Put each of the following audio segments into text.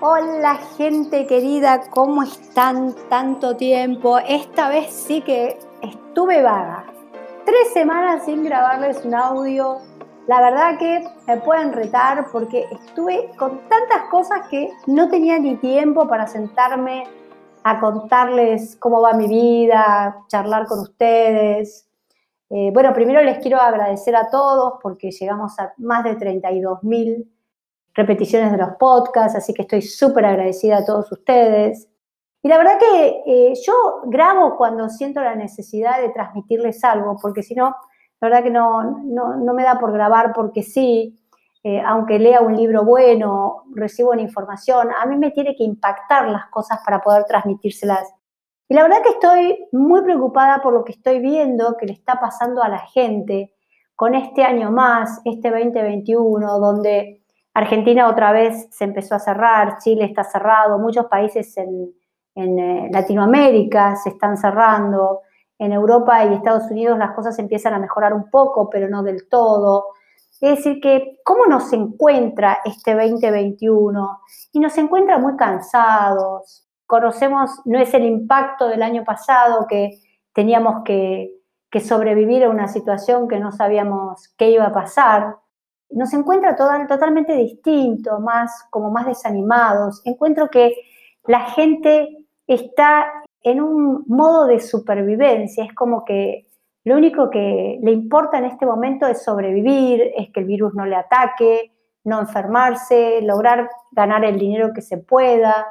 Hola gente querida, ¿cómo están tanto tiempo? Esta vez sí que estuve vaga. Tres semanas sin grabarles un audio. La verdad que me pueden retar porque estuve con tantas cosas que no tenía ni tiempo para sentarme a contarles cómo va mi vida, charlar con ustedes. Eh, bueno, primero les quiero agradecer a todos porque llegamos a más de 32 mil repeticiones de los podcasts, así que estoy súper agradecida a todos ustedes. Y la verdad que eh, yo grabo cuando siento la necesidad de transmitirles algo, porque si no, la verdad que no, no, me da por grabar porque sí, eh, aunque lea un libro bueno, recibo una información, a mí me tiene que impactar las cosas para poder transmitírselas. Y la verdad que estoy muy preocupada por lo que estoy viendo que le está pasando a la gente con este año más, este 2021, donde Argentina otra vez se empezó a cerrar, Chile está cerrado, muchos países en, eh, Latinoamérica se están cerrando, en Europa y Estados Unidos las cosas empiezan a mejorar un poco, pero no del todo. Es decir, que cómo nos encuentra este 2021 y nos encuentra muy cansados. Conocemos, no es el impacto del año pasado que teníamos que, que sobrevivir a una situación que no sabíamos qué iba a pasar nos encuentra totalmente distinto, más, como más desanimados. Encuentro que la gente está en un modo de supervivencia, es como que lo único que le importa en este momento es sobrevivir, es que el virus no le ataque, no enfermarse, lograr ganar el dinero que se pueda.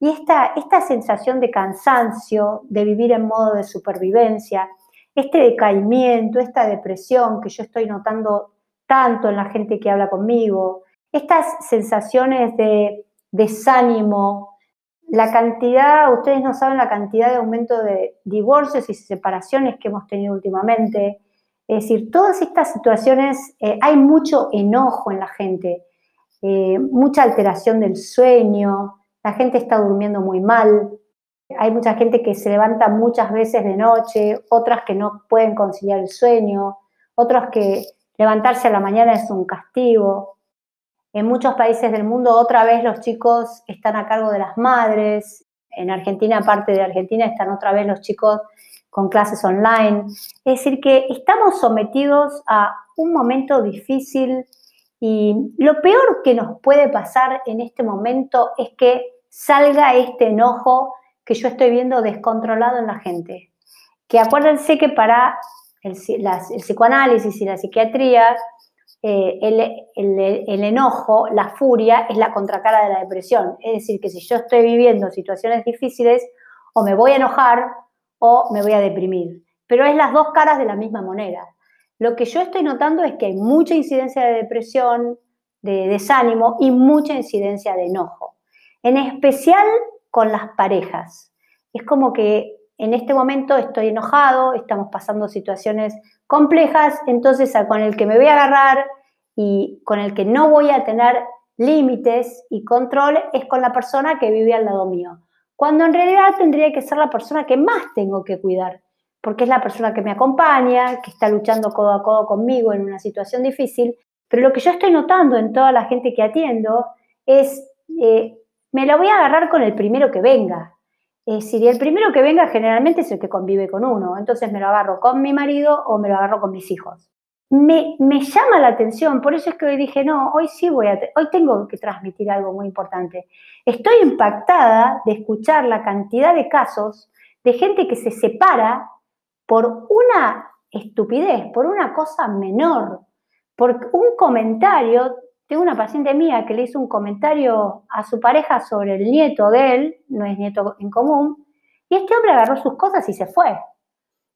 Y esta, esta sensación de cansancio, de vivir en modo de supervivencia, este decaimiento, esta depresión que yo estoy notando tanto en la gente que habla conmigo, estas sensaciones de desánimo, la cantidad, ustedes no saben la cantidad de aumento de divorcios y separaciones que hemos tenido últimamente. Es decir, todas estas situaciones, eh, hay mucho enojo en la gente, eh, mucha alteración del sueño, la gente está durmiendo muy mal, hay mucha gente que se levanta muchas veces de noche, otras que no pueden conciliar el sueño, otros que Levantarse a la mañana es un castigo. En muchos países del mundo otra vez los chicos están a cargo de las madres. En Argentina, aparte de Argentina, están otra vez los chicos con clases online. Es decir, que estamos sometidos a un momento difícil y lo peor que nos puede pasar en este momento es que salga este enojo que yo estoy viendo descontrolado en la gente. Que acuérdense que para el, psicoanálisis y la psiquiatría, eh, el, enojo, la furia, es la contracara de la depresión. Es decir, que si yo estoy viviendo situaciones difíciles, o me voy a enojar o me voy a deprimir. Pero es las dos caras de la misma moneda. Lo que yo estoy notando es que hay mucha incidencia de depresión, de desánimo y mucha incidencia de enojo. En especial con las parejas. Es como que en este momento estoy enojado, estamos pasando situaciones complejas, entonces con el que me voy a agarrar y con el que no voy a tener límites y control es con la persona que vive al lado mío. Cuando en realidad tendría que ser la persona que más tengo que cuidar, porque es la persona que me acompaña, que está luchando codo a codo conmigo en una situación difícil. Pero lo que yo estoy notando en toda la gente que atiendo es, eh, me la voy a agarrar con el primero que venga, es decir, el primero que venga generalmente es el que convive con uno. Entonces me lo agarro con mi marido o me lo agarro con mis hijos. Me, llama la atención, por eso es que hoy dije, no, hoy sí voy a, hoy tengo que transmitir algo muy importante. Estoy impactada de escuchar la cantidad de casos de gente que se separa por una estupidez, por una cosa menor, por un comentario tengo una paciente mía que le hizo un comentario a su pareja sobre el nieto de él, no es nieto en común, y este hombre agarró sus cosas y se fue.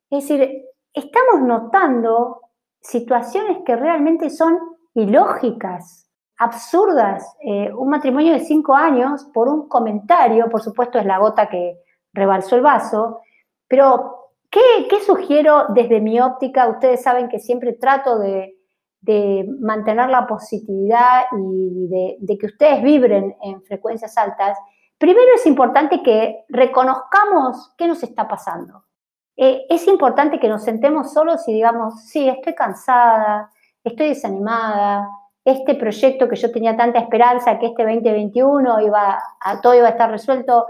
Es decir, estamos notando situaciones que realmente son ilógicas, absurdas. Eh, un matrimonio de cinco años por un comentario, por supuesto es la gota que rebalsó el vaso, pero ¿qué, qué sugiero desde mi óptica? Ustedes saben que siempre trato de de mantener la positividad y de, que ustedes vibren en frecuencias altas, primero es importante que reconozcamos qué nos está pasando. Eh, es importante que nos sentemos solos y digamos, sí, estoy cansada, estoy desanimada, este proyecto que yo tenía tanta esperanza que este 2021 iba a, todo iba a estar resuelto,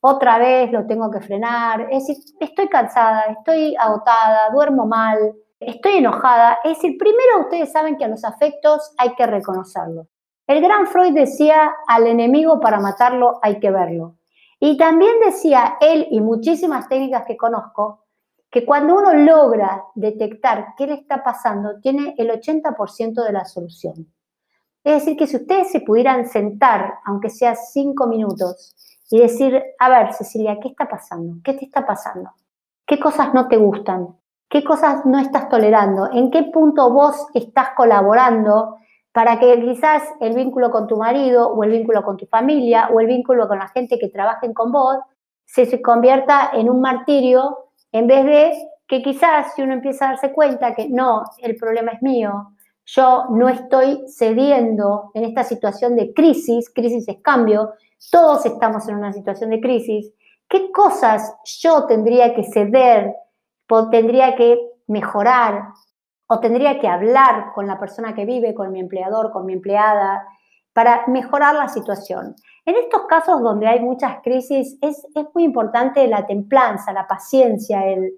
otra vez lo tengo que frenar. Es decir, estoy cansada, estoy agotada, duermo mal, estoy enojada. Es decir, primero ustedes saben que a los afectos hay que reconocerlos. El gran Freud decía, al enemigo para matarlo hay que verlo. Y también decía él y muchísimas técnicas que conozco, que cuando uno logra detectar qué le está pasando, tiene el 80% de la solución. Es decir, que si ustedes se pudieran sentar, aunque sea cinco minutos, y decir, a ver, Cecilia, ¿qué está pasando? ¿Qué te está pasando? ¿Qué cosas no te gustan? ¿Qué cosas no estás tolerando? ¿En qué punto vos estás colaborando para que quizás el vínculo con tu marido o el vínculo con tu familia o el vínculo con la gente que trabajen con vos se convierta en un martirio en vez de que quizás si uno empieza a darse cuenta que no, el problema es mío, yo no estoy cediendo en esta situación de crisis, crisis es cambio, todos estamos en una situación de crisis, ¿qué cosas yo tendría que ceder, tendría que mejorar o tendría que hablar con la persona que vive, con mi empleador, con mi empleada, para mejorar la situación? En estos casos donde hay muchas crisis es, es muy importante la templanza, la paciencia, el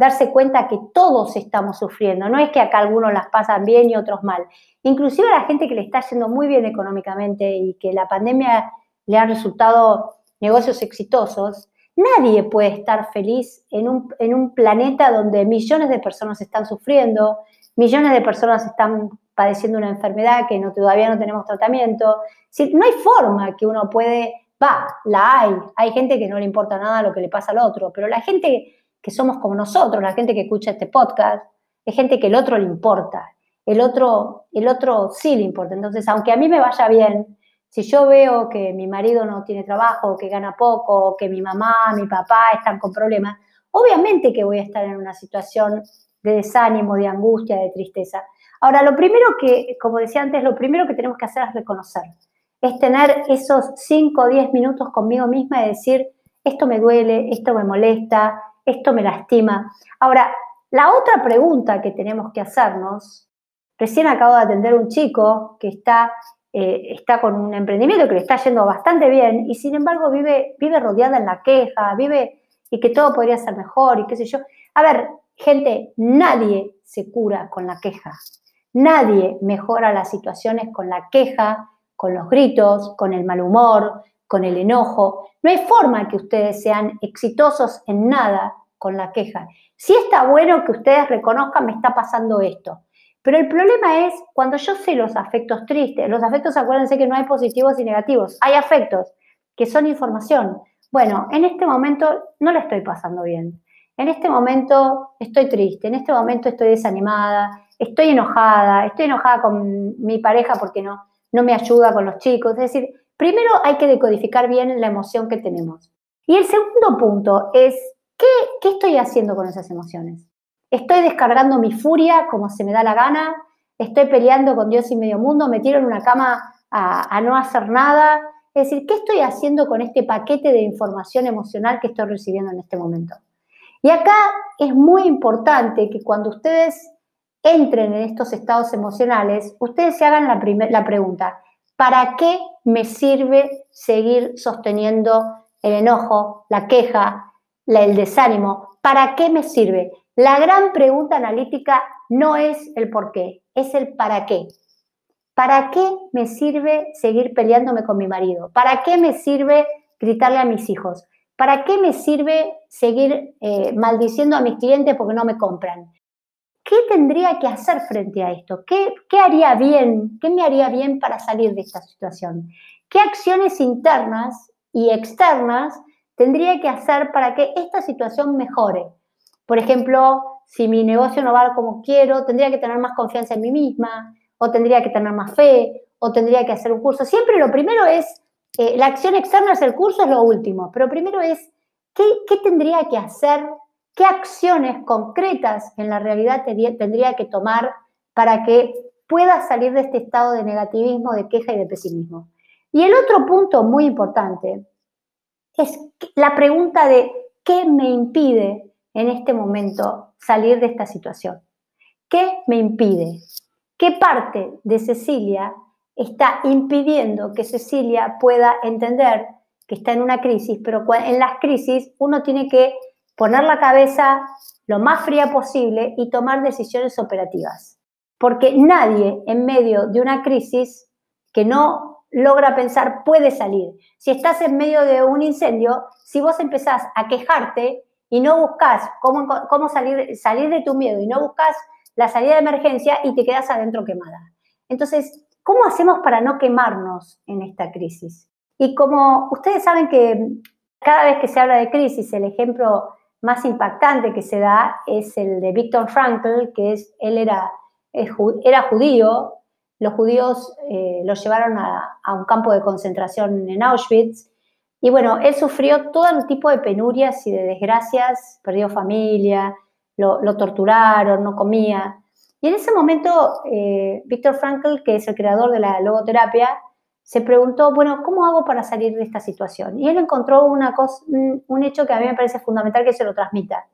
darse cuenta que todos estamos sufriendo. No es que acá algunos las pasan bien y otros mal. Inclusive a la gente que le está yendo muy bien económicamente y que la pandemia le ha resultado negocios exitosos, nadie puede estar feliz en un, en un planeta donde millones de personas están sufriendo, millones de personas están padeciendo una enfermedad que todavía no tenemos tratamiento. Si, no hay forma que uno puede, va, la hay. Hay gente que no le importa nada lo que le pasa al otro, pero la gente que somos como nosotros, la gente que escucha este podcast, es gente que el otro le importa. El otro, el otro sí le importa. Entonces, aunque a mí me vaya bien, si yo veo que mi marido no tiene trabajo, que gana poco, que mi mamá, mi papá están con problemas, obviamente que voy a estar en una situación de desánimo, de angustia, de tristeza. Ahora, lo primero que, como decía antes, lo primero que tenemos que hacer es reconocer, es tener esos 5 o 10 minutos conmigo misma y decir, esto me duele, esto me molesta, esto me lastima. Ahora, la otra pregunta que tenemos que hacernos, recién acabo de atender un chico que está, eh, está con un emprendimiento que le está yendo bastante bien y sin embargo vive, vive rodeada en la queja, vive y que todo podría ser mejor y qué sé yo. A ver, gente, nadie se cura con la queja. Nadie mejora las situaciones con la queja, con los gritos, con el mal humor, con el enojo. No hay forma que ustedes sean exitosos en nada con la queja. Sí está bueno que ustedes reconozcan, me está pasando esto. Pero el problema es cuando yo sé los afectos tristes. Los afectos, acuérdense que no hay positivos y negativos. Hay afectos que son información. Bueno, en este momento no le estoy pasando bien. En este momento estoy triste. En este momento estoy desanimada estoy enojada, estoy enojada con mi pareja porque no, no me ayuda con los chicos. Es decir, primero hay que decodificar bien la emoción que tenemos. Y el segundo punto es, ¿qué, qué estoy haciendo con esas emociones? ¿Estoy descargando mi furia como se me da la gana? ¿Estoy peleando con Dios y medio mundo? ¿Me tiro en una cama a, no hacer nada? Es decir, ¿qué estoy haciendo con este paquete de información emocional que estoy recibiendo en este momento? Y acá es muy importante que cuando ustedes entren en estos estados emocionales, ustedes se hagan la, la pregunta, ¿para qué me sirve seguir sosteniendo el enojo, la queja, el desánimo? ¿Para qué me sirve? La gran pregunta analítica no es el por qué, es el para qué. ¿Para qué me sirve seguir peleándome con mi marido? ¿Para qué me sirve gritarle a mis hijos? ¿Para qué me sirve seguir eh, maldiciendo a mis clientes porque no me compran? ¿qué tendría que hacer frente a esto? ¿Qué, haría bien? ¿Qué me haría bien para salir de esta situación? ¿Qué acciones internas y externas tendría que hacer para que esta situación mejore? Por ejemplo, si mi negocio no va como quiero, tendría que tener más confianza en mí misma, o tendría que tener más fe, o tendría que hacer un curso. Siempre lo primero es, eh, la acción externa es el curso, es lo último, pero primero es, ¿qué, qué tendría que hacer ¿Qué acciones concretas en la realidad tendría que tomar para que pueda salir de este estado de negativismo, de queja y de pesimismo? Y el otro punto muy importante es la pregunta de ¿qué me impide en este momento salir de esta situación? ¿Qué me impide? ¿Qué parte de Cecilia está impidiendo que Cecilia pueda entender que está en una crisis? Pero en las crisis uno tiene que poner la cabeza lo más fría posible y tomar decisiones operativas. Porque nadie en medio de una crisis que no logra pensar puede salir. Si estás en medio de un incendio, si vos empezás a quejarte y no buscas cómo, cómo salir, salir de tu miedo y no buscas la salida de emergencia y te quedas adentro quemada. Entonces, ¿cómo hacemos para no quemarnos en esta crisis? Y como ustedes saben que cada vez que se habla de crisis, el ejemplo más impactante que se da es el de Viktor Frankl, que es, él era, era judío, los judíos eh, llevaron a, un campo de concentración en Auschwitz, y bueno, él sufrió todo tipo de penurias y de desgracias, perdió familia, lo, torturaron, no comía. Y en ese momento, eh, Viktor Frankl, que es el creador de la logoterapia, se preguntó, bueno, ¿cómo hago para salir de esta situación? Y él encontró una cosa, un hecho que a mí me parece fundamental que se lo transmita.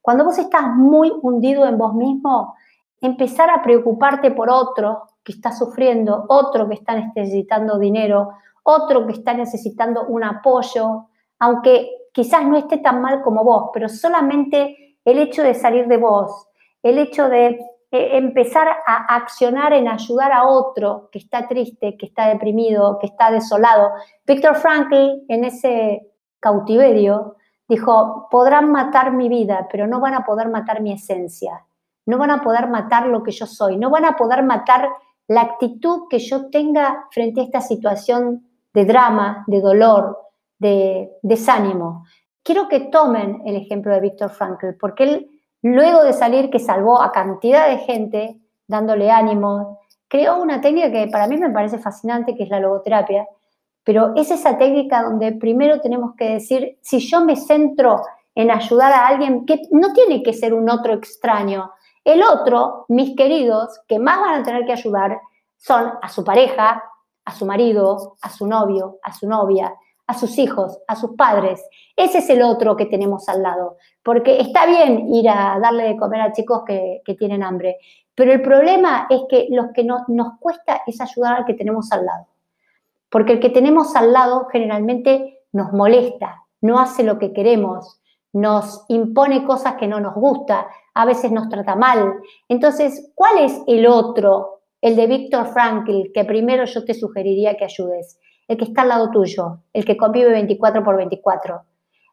Cuando vos estás muy hundido en vos mismo, empezar a preocuparte por otro que está sufriendo, otro que está necesitando dinero, otro que está necesitando un apoyo, aunque quizás no esté tan mal como vos, pero solamente el hecho de salir de vos, el hecho de eh, empezar a accionar en ayudar a otro que está triste, que está deprimido, que está desolado. Víctor Frankl, en ese cautiverio, dijo, podrán matar mi vida, pero no van a poder matar mi esencia, no van a poder matar lo que yo soy, no van a poder matar la actitud que yo tenga frente a esta situación de drama, de dolor, de desánimo. Quiero que tomen el ejemplo de Víctor Frankl, porque él Luego de salir, que salvó a cantidad de gente, dándole ánimo, creó una técnica que para mí me parece fascinante, que es la logoterapia, pero es esa técnica donde primero tenemos que decir, si yo me centro en ayudar a alguien, que no tiene que ser un otro extraño, el otro, mis queridos, que más van a tener que ayudar, son a su pareja, a su marido, a su novio, a su novia, a sus hijos, a sus padres. Ese es el otro que tenemos al lado. Porque está bien ir a darle de comer a chicos que, tienen hambre, pero el problema es que lo que nos cuesta es ayudar al que tenemos al lado. Porque el que tenemos al lado generalmente nos molesta, no hace lo que queremos, nos impone cosas que no nos gusta, a veces nos trata mal. Entonces, ¿cuál es el otro? El de Víctor Frankl, que primero yo te sugeriría que ayudes el que está al lado tuyo, el que convive 24 por 24,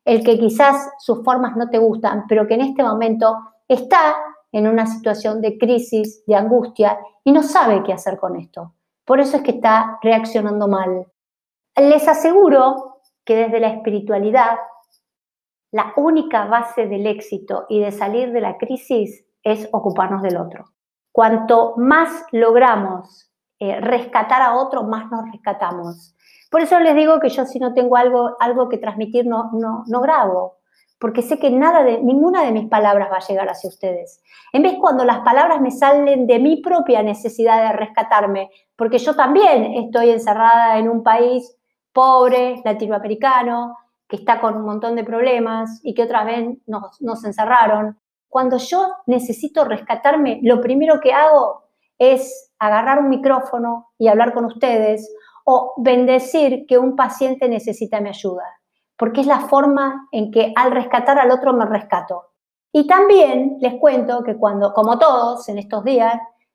el que quizás sus formas no te gustan, pero que en este momento está en una situación de crisis, de angustia y no sabe qué hacer con esto. Por eso es que está reaccionando mal. Les aseguro que desde la espiritualidad, la única base del éxito y de salir de la crisis es ocuparnos del otro. Cuanto más logramos eh, rescatar a otro, más nos rescatamos. Por eso les digo que yo si no tengo algo, algo que transmitir no, no, no grabo, porque sé que nada ninguna de mis palabras va a llegar hacia ustedes. En vez cuando las palabras me salen de mi propia necesidad de rescatarme, porque yo también estoy encerrada en un país pobre, latinoamericano, que está con un montón de problemas y que otra vez nos, nos encerraron. Cuando yo necesito rescatarme, lo primero que hago es agarrar un micrófono y hablar con ustedes o bendecir que un paciente necesita mi ayuda, porque es la forma en que al rescatar al otro me rescato. Y también les cuento que cuando, como todos en estos días,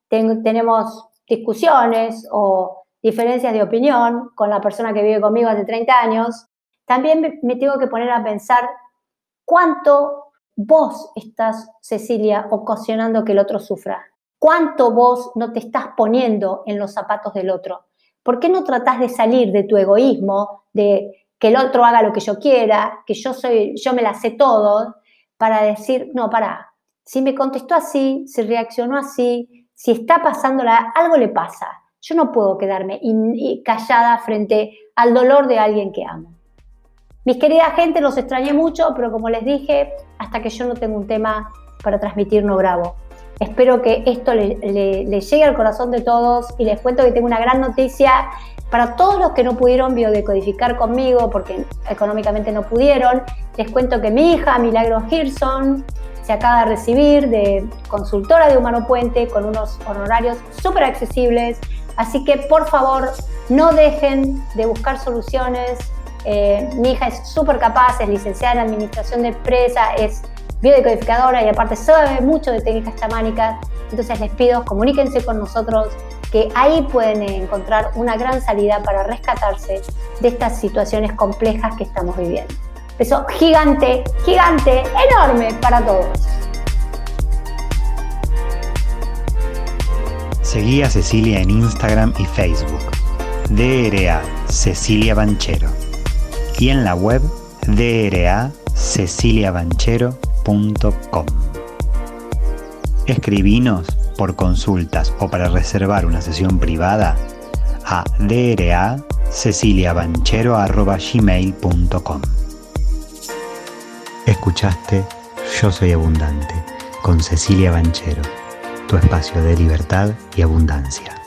tenemos discusiones o diferencias de opinión con la persona que vive conmigo hace 30 años, también me tengo que poner a pensar cuánto vos estás, Cecilia, ocasionando que el otro sufra. ¿Cuánto vos no te estás poniendo en los zapatos del otro? ¿Por qué no tratás de salir de tu egoísmo, de que el otro haga lo que yo quiera, que yo soy, yo me la sé todo, para decir, no, para, si me contestó así, si reaccionó así, si está pasándola, algo le pasa. Yo no puedo quedarme callada frente al dolor de alguien que amo. Mis queridas gente, los extrañé mucho, pero como les dije, hasta que yo no tengo un tema para transmitir, no grabo. Espero que esto le, llegue al corazón de todos y les cuento que tengo una gran noticia para todos los que no pudieron biodecodificar conmigo porque económicamente no pudieron. Les cuento que mi hija, Milagro Hirson, se acaba de recibir de consultora de Humano Puente con unos honorarios súper accesibles. Así que por favor no dejen de buscar soluciones. Eh, mi hija es súper capaz, es licenciada en Administración de Empresa, es biodecodificadora y aparte sabe mucho de técnicas chamánicas. Entonces les pido, comuníquense con nosotros, que ahí pueden encontrar una gran salida para rescatarse de estas situaciones complejas que estamos viviendo. Beso gigante, gigante, enorme para todos. Seguí a Cecilia en Instagram y Facebook. DRA Cecilia Banchero. Y en la web DRA ceciliabanchero.com. Escribinos por consultas o para reservar una sesión privada a DRA ceciliabanchero.gmail.com. Escuchaste Yo Soy Abundante con Cecilia Banchero, tu espacio de libertad y abundancia.